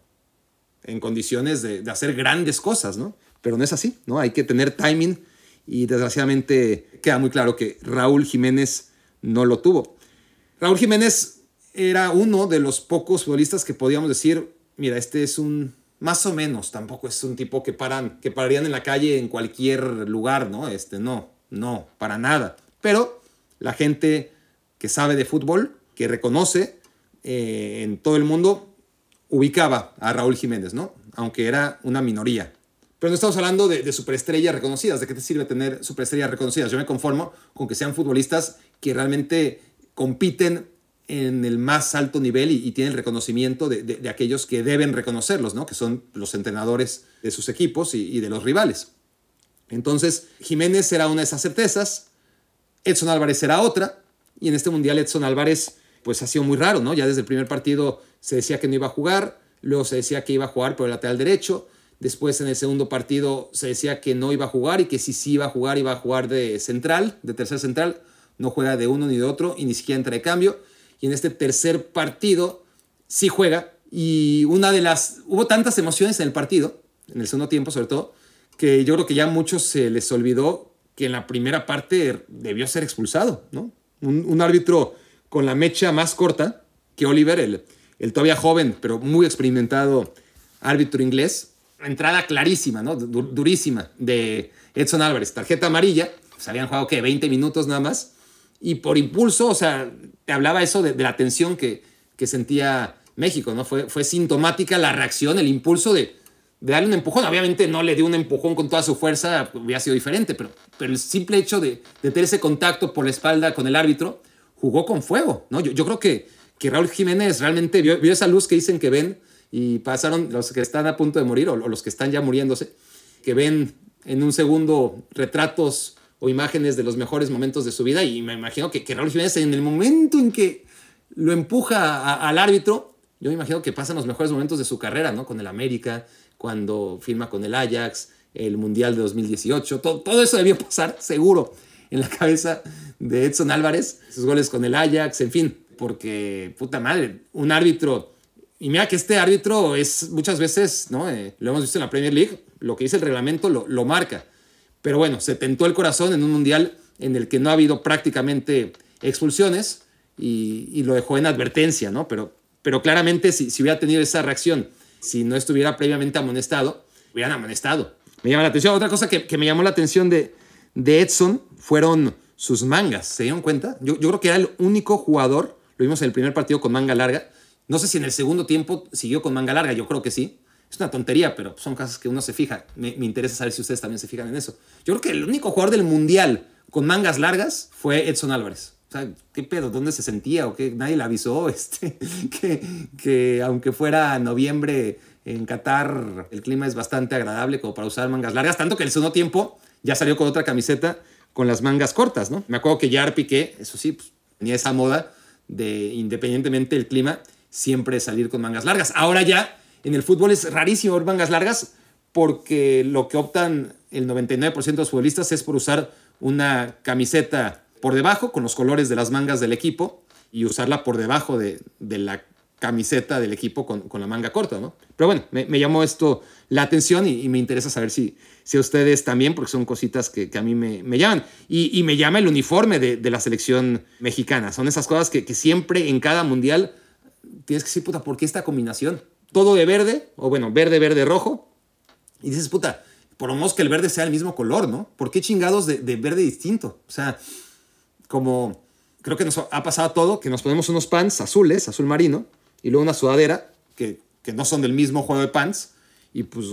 en condiciones de, de, hacer grandes cosas, ¿no? Pero no es así, ¿no? Hay que tener timing y desgraciadamente queda muy claro que Raúl Jiménez no lo tuvo. Raúl Jiménez era uno de los pocos futbolistas que podíamos decir, mira, este es un, más o menos, tampoco es un tipo que paran, que pararían en la calle en cualquier lugar, ¿no? Este, no, no, para nada. Pero la gente que sabe de fútbol, que reconoce eh, en todo el mundo, ubicaba a Raúl Jiménez, ¿no? Aunque era una minoría. Pero no estamos hablando de, de superestrellas reconocidas. ¿De qué te sirve tener superestrellas reconocidas? Yo me conformo con que sean futbolistas que realmente compiten en el más alto nivel y, tienen el reconocimiento de, de, aquellos que deben reconocerlos, ¿no? que son los entrenadores de sus equipos y, y, de los rivales. Entonces, Jiménez será una de esas certezas, Edson Álvarez será otra, y en este Mundial Edson Álvarez pues ha sido muy raro, ¿no? Ya desde el primer partido se decía que no iba a jugar, luego se decía que iba a jugar por el lateral derecho, después en el segundo partido se decía que no iba a jugar y que si sí iba a jugar iba a jugar de central, de tercer central, no juega de uno ni de otro y ni siquiera entra de cambio y en este tercer partido sí juega. Y una de las... Hubo tantas emociones en el partido, en el segundo tiempo sobre todo, que yo creo que ya a muchos se les olvidó que en la primera parte debió ser expulsado, ¿no? Un, árbitro con la mecha más corta que Oliver, el, el todavía joven, pero muy experimentado árbitro inglés. Entrada clarísima, ¿no? durísima de Edson Álvarez. Tarjeta amarilla. Se habían jugado, ¿qué? 20 minutos nada más y por impulso, o sea, te hablaba eso de, la tensión que, que, sentía México, ¿no? Fue, fue sintomática la reacción, el impulso de, darle un empujón. Obviamente no le dio un empujón con toda su fuerza, hubiera sido diferente, pero, el simple hecho de, tener ese contacto por la espalda con el árbitro jugó con fuego, ¿no? Yo, creo que, que Raúl Jiménez realmente vio, esa luz que dicen que ven y pasaron los que están a punto de morir o los que están ya muriéndose, que ven en un segundo retratos o imágenes de los mejores momentos de su vida y me imagino que, que Raúl Jiménez en el momento en que lo empuja al árbitro, yo me imagino que pasan los mejores momentos de su carrera, ¿no? Con el América, cuando firma con el Ajax, el Mundial de 2018, todo, todo eso debió pasar seguro en la cabeza de Edson Álvarez, sus goles con el Ajax, en fin, porque puta madre, un árbitro, y mira que este árbitro es muchas veces, ¿no? Eh, lo hemos visto en la Premier League, lo que dice el reglamento lo, lo marca pero bueno, se tentó el corazón en un mundial en el que no ha habido prácticamente expulsiones y, lo dejó en advertencia, ¿no? Pero, pero claramente si, si, hubiera tenido esa reacción, si no estuviera previamente amonestado, hubieran amonestado. Me llama la atención. Otra cosa que, me llamó la atención de, de, Edson fueron sus mangas. ¿Se dieron cuenta? Yo creo que era el único jugador, lo vimos en el primer partido con manga larga. No sé si en el segundo tiempo siguió con manga larga, yo creo que sí. Es una tontería, pero son cosas que uno se fija. Me, interesa saber si ustedes también se fijan en eso. Yo creo que el único jugador del Mundial con mangas largas fue Edson Álvarez. O sea, ¿qué pedo? ¿Dónde se sentía? ¿O qué? Nadie le avisó este, que, que aunque fuera noviembre en Qatar, el clima es bastante agradable como para usar mangas largas. Tanto que el segundo tiempo ya salió con otra camiseta con las mangas cortas, ¿no? Me acuerdo que ya Piqué, eso sí, pues, tenía esa moda de, independientemente del clima, siempre salir con mangas largas. Ahora ya en el fútbol es rarísimo ver mangas largas porque lo que optan el 99% de los futbolistas es por usar una camiseta por debajo con los colores de las mangas del equipo y usarla por debajo de, la camiseta del equipo con, la manga corta, ¿no? Pero bueno, me, llamó esto la atención y, me interesa saber si, si a ustedes también, porque son cositas que, a mí me, llaman. Y, me llama el uniforme de, la selección mexicana. Son esas cosas que, que siempre en cada mundial tienes que decir, puta, ¿por qué esta combinación? Todo de verde, o bueno, verde, verde, rojo. Y dices, puta, por lo menos que el verde sea el mismo color, ¿no? ¿Por qué chingados de, verde distinto? O sea, como creo que nos ha pasado todo, que nos ponemos unos pants azules, azul marino, y luego una sudadera, que, que no son del mismo juego de pants, y pues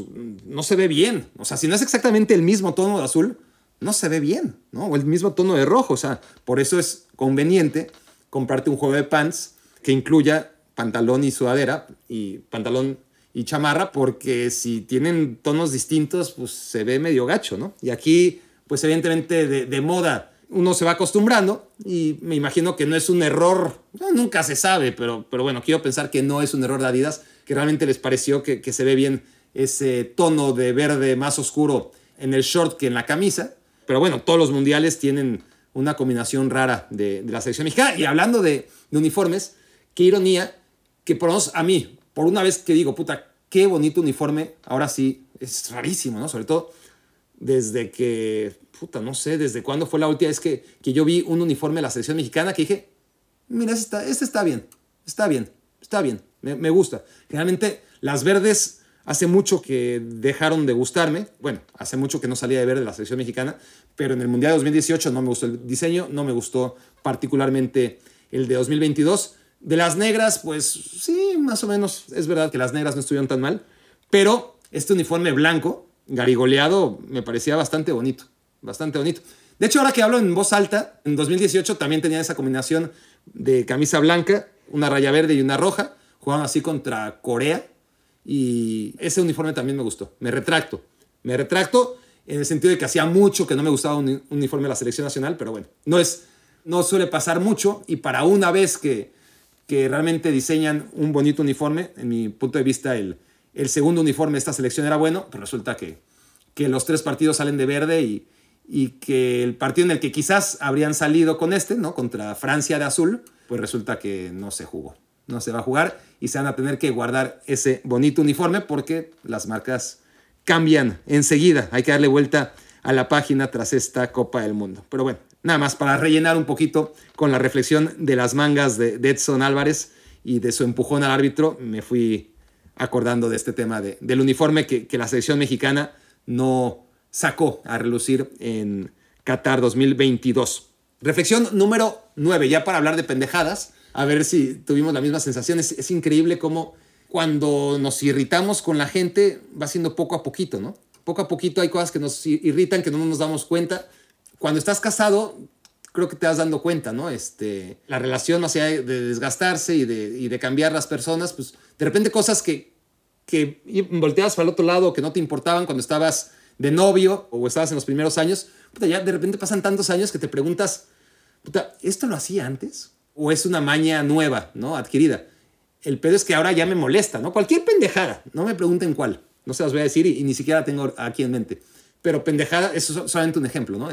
no se ve bien. O sea, si no es exactamente el mismo tono de azul, no se ve bien, ¿no? O el mismo tono de rojo. O sea, por eso es conveniente comprarte un juego de pants que incluya pantalón y sudadera y pantalón y chamarra, porque si tienen tonos distintos, pues se ve medio gacho, ¿no? Y aquí, pues evidentemente de, moda, uno se va acostumbrando y me imagino que no es un error, nunca se sabe, pero, pero bueno, quiero pensar que no es un error de Adidas, que realmente les pareció que, se ve bien ese tono de verde más oscuro en el short que en la camisa. Pero bueno, todos los mundiales tienen una combinación rara de, la selección mexicana. Y hablando de, de uniformes, qué ironía que por lo a mí, por una vez que digo, puta, qué bonito uniforme, ahora sí, es rarísimo, ¿no? Sobre todo desde que, puta, no sé, desde cuándo fue la última vez que, que yo vi un uniforme de la selección mexicana que dije, mira, este está, este está bien, está bien, está bien, me, me gusta. Generalmente las verdes hace mucho que dejaron de gustarme, bueno, hace mucho que no salía de verde la selección mexicana, pero en el Mundial de 2018 no me gustó el diseño, no me gustó particularmente el de 2022. De las negras, pues sí, más o menos es verdad que las negras no estuvieron tan mal, pero este uniforme blanco garigoleado me parecía bastante bonito, bastante bonito. De hecho, ahora que hablo en voz alta, en 2018 también tenía esa combinación de camisa blanca, una raya verde y una roja. Jugaban así contra Corea y ese uniforme también me gustó. Me retracto. Me retracto en el sentido de que hacía mucho que no me gustaba un uniforme de la selección nacional, pero bueno, no es no suele pasar mucho y para una vez que, que realmente diseñan un bonito uniforme, en mi punto de vista el, el segundo uniforme de esta selección era bueno, pero resulta que, que los tres partidos salen de verde y, y que el partido en el que quizás habrían salido con este, ¿no? Contra Francia de azul, pues resulta que no se jugó. No se va a jugar y se van a tener que guardar ese bonito uniforme porque las marcas cambian enseguida. Hay que darle vuelta a la página tras esta Copa del Mundo. Pero bueno, nada más para rellenar un poquito con la reflexión de las mangas de, Edson Álvarez y de su empujón al árbitro, me fui acordando de este tema del uniforme que, que la selección mexicana no sacó a relucir en Qatar 2022. Reflexión número 9, ya para hablar de pendejadas, a ver si tuvimos la misma sensación. Es, increíble cómo cuando nos irritamos con la gente va siendo poco a poquito, ¿no? Poco a poquito hay cosas que nos irritan, que no nos damos cuenta. Cuando estás casado, creo que te vas dando cuenta, ¿no? Este, la relación, más allá de desgastarse y de, y de cambiar las personas, pues de repente cosas que, que volteabas para el otro lado, que no te importaban cuando estabas de novio o estabas en los primeros años, ya de repente pasan tantos años que te preguntas, ¿esto lo hacía antes? ¿O es una maña nueva, ¿no? Adquirida. El pedo es que ahora ya me molesta, ¿no? Cualquier pendejada, no me pregunten cuál, no se las voy a decir y, ni siquiera tengo aquí en mente. Pero pendejada, eso es solamente un ejemplo, ¿no?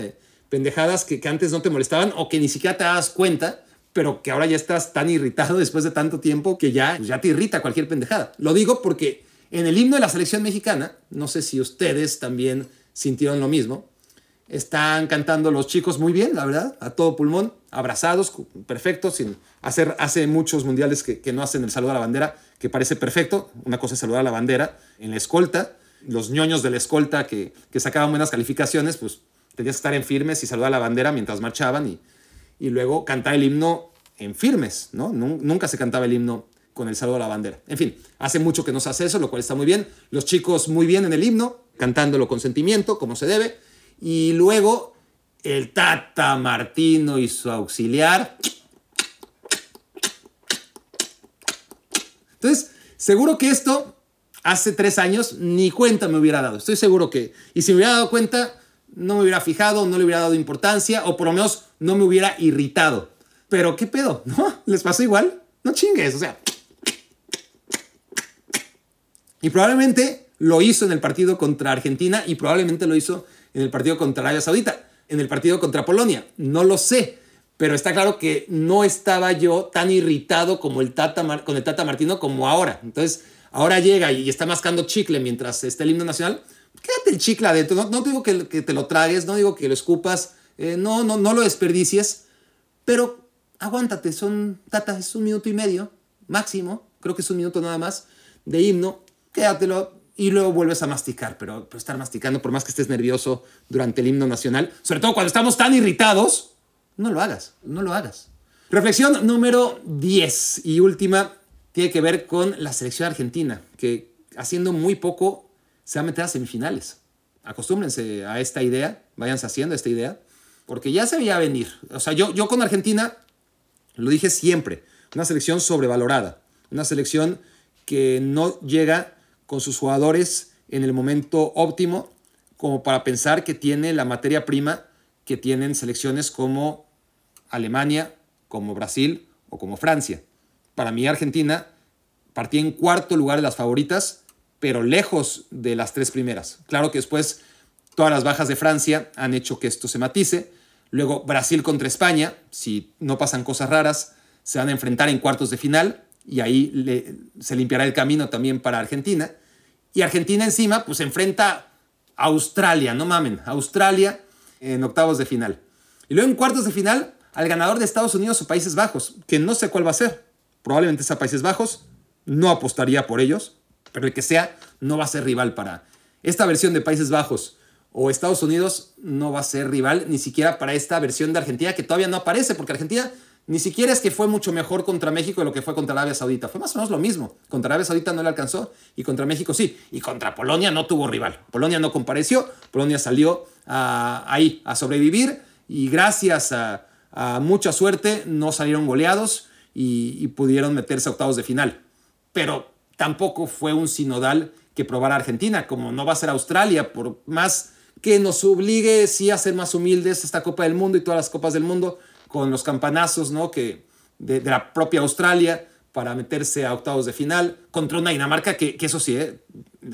Pendejadas que, que antes no te molestaban o que ni siquiera te das cuenta, pero que ahora ya estás tan irritado después de tanto tiempo que ya, ya te irrita cualquier pendejada. Lo digo porque en el himno de la selección mexicana, no sé si ustedes también sintieron lo mismo, están cantando los chicos muy bien, la verdad, a todo pulmón, abrazados, perfectos, sin hacer, hace muchos mundiales que, no hacen el saludo a la bandera, que parece perfecto, una cosa es saludar a la bandera, en la escolta, los ñoños de la escolta que, que sacaban buenas calificaciones, pues tenías que estar en firmes y saludar a la bandera mientras marchaban y, y luego cantar el himno en firmes, ¿no? Nunca se cantaba el himno con el saludo a la bandera. En fin, hace mucho que no se hace eso, lo cual está muy bien. Los chicos muy bien en el himno, cantándolo con sentimiento, como se debe. Y luego el Tata Martino y su auxiliar. Entonces, seguro que esto hace tres años ni cuenta me hubiera dado. Estoy seguro que, y si me hubiera dado cuenta, no me hubiera fijado, no le hubiera dado importancia, o por lo menos no me hubiera irritado. Pero, ¿qué pedo? ¿No? ¿Les pasó igual? No chingues, o sea, y probablemente lo hizo en el partido contra Argentina y probablemente lo hizo en el partido contra Arabia Saudita, en el partido contra Polonia. No lo sé, pero está claro que no estaba yo tan irritado como el Tata con el Tata Martino como ahora. Entonces, ahora llega y está mascando chicle mientras está el himno nacional. Quédate el chicle adentro. No, no digo que, te lo tragues, no digo que lo escupas, eh, no, no, no lo desperdicies, pero aguántate. Son, Tata, es un minuto y medio máximo, creo que es un minuto nada más de himno quédatelo y luego vuelves a masticar, pero, pero estar masticando, por más que estés nervioso durante el himno nacional, sobre todo cuando estamos tan irritados, no lo hagas, no lo hagas. Reflexión número 10 y última tiene que ver con la selección argentina, que haciendo muy poco se va a meter a semifinales. Acostúmbrense a esta idea, váyanse haciendo esta idea, porque ya se veía venir. O sea, yo, yo con Argentina, lo dije siempre, una selección sobrevalorada, una selección que no llega con sus jugadores en el momento óptimo como para pensar que tiene la materia prima que tienen selecciones como Alemania, como Brasil o como Francia. Para mí Argentina partía en cuarto lugar de las favoritas, pero lejos de las tres primeras. Claro que después todas las bajas de Francia han hecho que esto se matice. Luego Brasil contra España, si no pasan cosas raras, se van a enfrentar en cuartos de final y ahí se limpiará el camino también para Argentina. Y Argentina encima, pues enfrenta a Australia, no mamen, Australia en octavos de final. Y luego en cuartos de final al ganador de Estados Unidos o Países Bajos, que no sé cuál va a ser. Probablemente sea Países Bajos, no apostaría por ellos, pero el que sea no va a ser rival para esta versión de Países Bajos o Estados Unidos no va a ser rival ni siquiera para esta versión de Argentina que todavía no aparece porque Argentina ni siquiera es que fue mucho mejor contra México de lo que fue contra Arabia Saudita. Fue más o menos lo mismo. Contra Arabia Saudita no le alcanzó y contra México sí. Y contra Polonia no tuvo rival. Polonia no compareció. Polonia salió ahí a sobrevivir y gracias a, mucha suerte no salieron goleados y, y, pudieron meterse a octavos de final. Pero tampoco fue un sinodal que probara Argentina, como no va a ser Australia, por más que nos obligue sí a ser más humildes esta Copa del Mundo y todas las Copas del Mundo con los campanazos ¿no? que, de, la propia Australia para meterse a octavos de final contra una Dinamarca que, eso sí, ¿eh?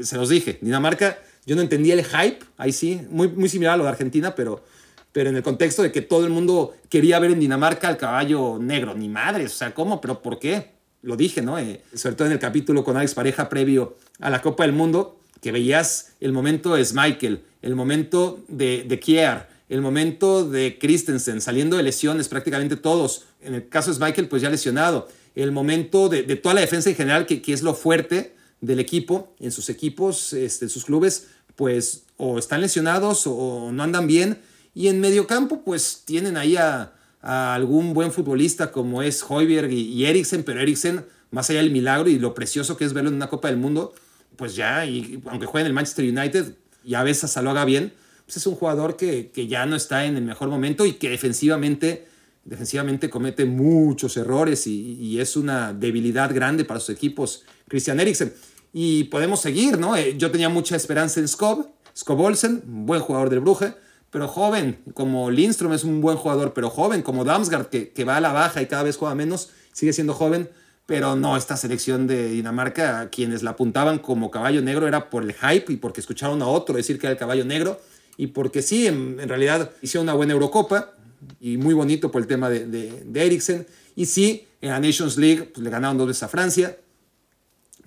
se los dije, Dinamarca, yo no entendía el hype, ahí sí, muy, muy similar a lo de Argentina, pero, pero en el contexto de que todo el mundo quería ver en Dinamarca al caballo negro, ni madres, o sea, ¿cómo? ¿Pero por qué? Lo dije, ¿no? Eh, sobre todo en el capítulo con Alex Pareja previo a la Copa del Mundo, que veías el momento de Michael, el momento de, de Kier, el momento de Christensen saliendo de lesiones prácticamente todos. En el caso de Michael, pues ya lesionado. El momento de, toda la defensa en general, que, que, es lo fuerte del equipo, en sus equipos, este, en sus clubes, pues o están lesionados o, no andan bien. Y en medio campo, pues tienen ahí a, algún buen futbolista como es Hoiberg y, y Eriksen, pero Eriksen, más allá del milagro y lo precioso que es verlo en una Copa del Mundo, pues ya, y aunque juegue en el Manchester United, y a veces lo haga bien, pues es un jugador que, ya no está en el mejor momento y que defensivamente, defensivamente comete muchos errores y, es una debilidad grande para sus equipos, Christian Eriksen. Y podemos seguir, ¿no? Eh, yo tenía mucha esperanza en Skob, Skob Olsen, buen jugador del Bruje, pero joven, como Lindstrom es un buen jugador, pero joven, como Damsgaard, que, que va a la baja y cada vez juega menos, sigue siendo joven pero no, esta selección de Dinamarca, quienes la apuntaban como caballo negro era por el hype y porque escucharon a otro decir que era el caballo negro y porque sí, en, realidad hicieron una buena Eurocopa y muy bonito por el tema de, de, Eriksen. Y sí, en la Nations League pues, le ganaron dos veces a Francia,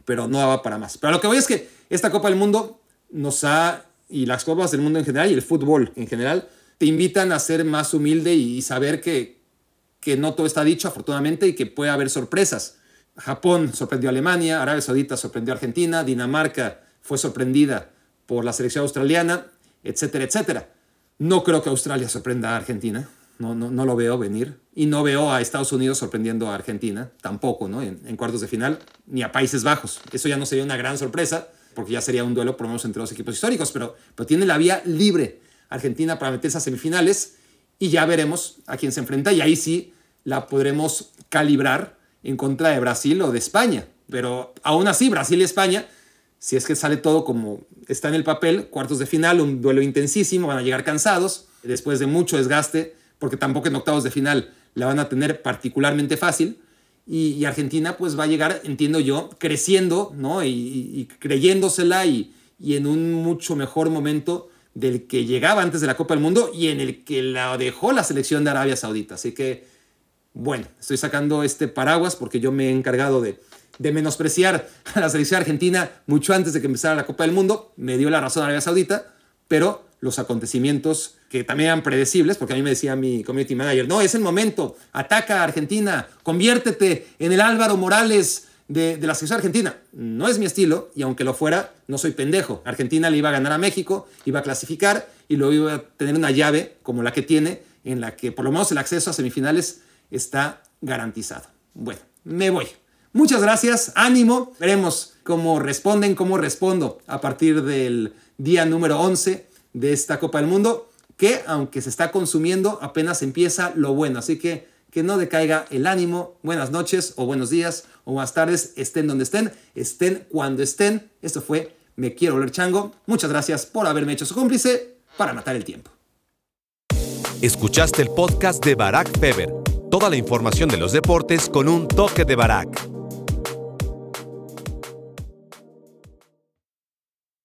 pero no daba para más. Pero lo que voy es que esta Copa del Mundo nos ha, y las Copas del Mundo en general y el fútbol en general, te invitan a ser más humilde y saber que, que no todo está dicho, afortunadamente, y que puede haber sorpresas. Japón sorprendió a Alemania, Arabia Saudita sorprendió a Argentina, Dinamarca fue sorprendida por la selección australiana, etcétera, etcétera. No creo que Australia sorprenda a Argentina, no, no, no lo veo venir. Y no veo a Estados Unidos sorprendiendo a Argentina, tampoco, ¿no? En, cuartos de final, ni a Países Bajos. Eso ya no sería una gran sorpresa, porque ya sería un duelo por lo menos entre dos equipos históricos, pero, pero tiene la vía libre Argentina para meterse a semifinales y ya veremos a quién se enfrenta y ahí sí la podremos calibrar en contra de Brasil o de España. Pero aún así, Brasil y España, si es que sale todo como está en el papel, cuartos de final, un duelo intensísimo, van a llegar cansados, después de mucho desgaste, porque tampoco en octavos de final la van a tener particularmente fácil. Y, Argentina pues va a llegar, entiendo yo, creciendo, ¿no? Y, creyéndosela y, y en un mucho mejor momento del que llegaba antes de la Copa del Mundo y en el que la dejó la selección de Arabia Saudita. Así que bueno, estoy sacando este paraguas porque yo me he encargado de, menospreciar a la selección argentina mucho antes de que empezara la Copa del Mundo. Me dio la razón Arabia Saudita, pero los acontecimientos que también eran predecibles, porque a mí me decía mi community manager, no, es el momento, ataca a Argentina, conviértete en el Álvaro Morales de, de, la selección argentina. No es mi estilo, y aunque lo fuera, no soy pendejo. Argentina le iba a ganar a México, iba a clasificar, y luego iba a tener una llave como la que tiene, en la que por lo menos el acceso a semifinales está garantizado. Bueno, me voy. Muchas gracias, ánimo. Veremos cómo responden, cómo respondo a partir del día número 11 de esta Copa del Mundo, que aunque se está consumiendo, apenas empieza lo bueno. Así que que no decaiga el ánimo. Buenas noches o buenos días o buenas tardes, estén donde estén, estén cuando estén. Esto fue Me Quiero Oler Chango. Muchas gracias por haberme hecho su cómplice para matar el tiempo. Escuchaste el podcast de Barack Feber Toda la información de los deportes con un toque de Barack.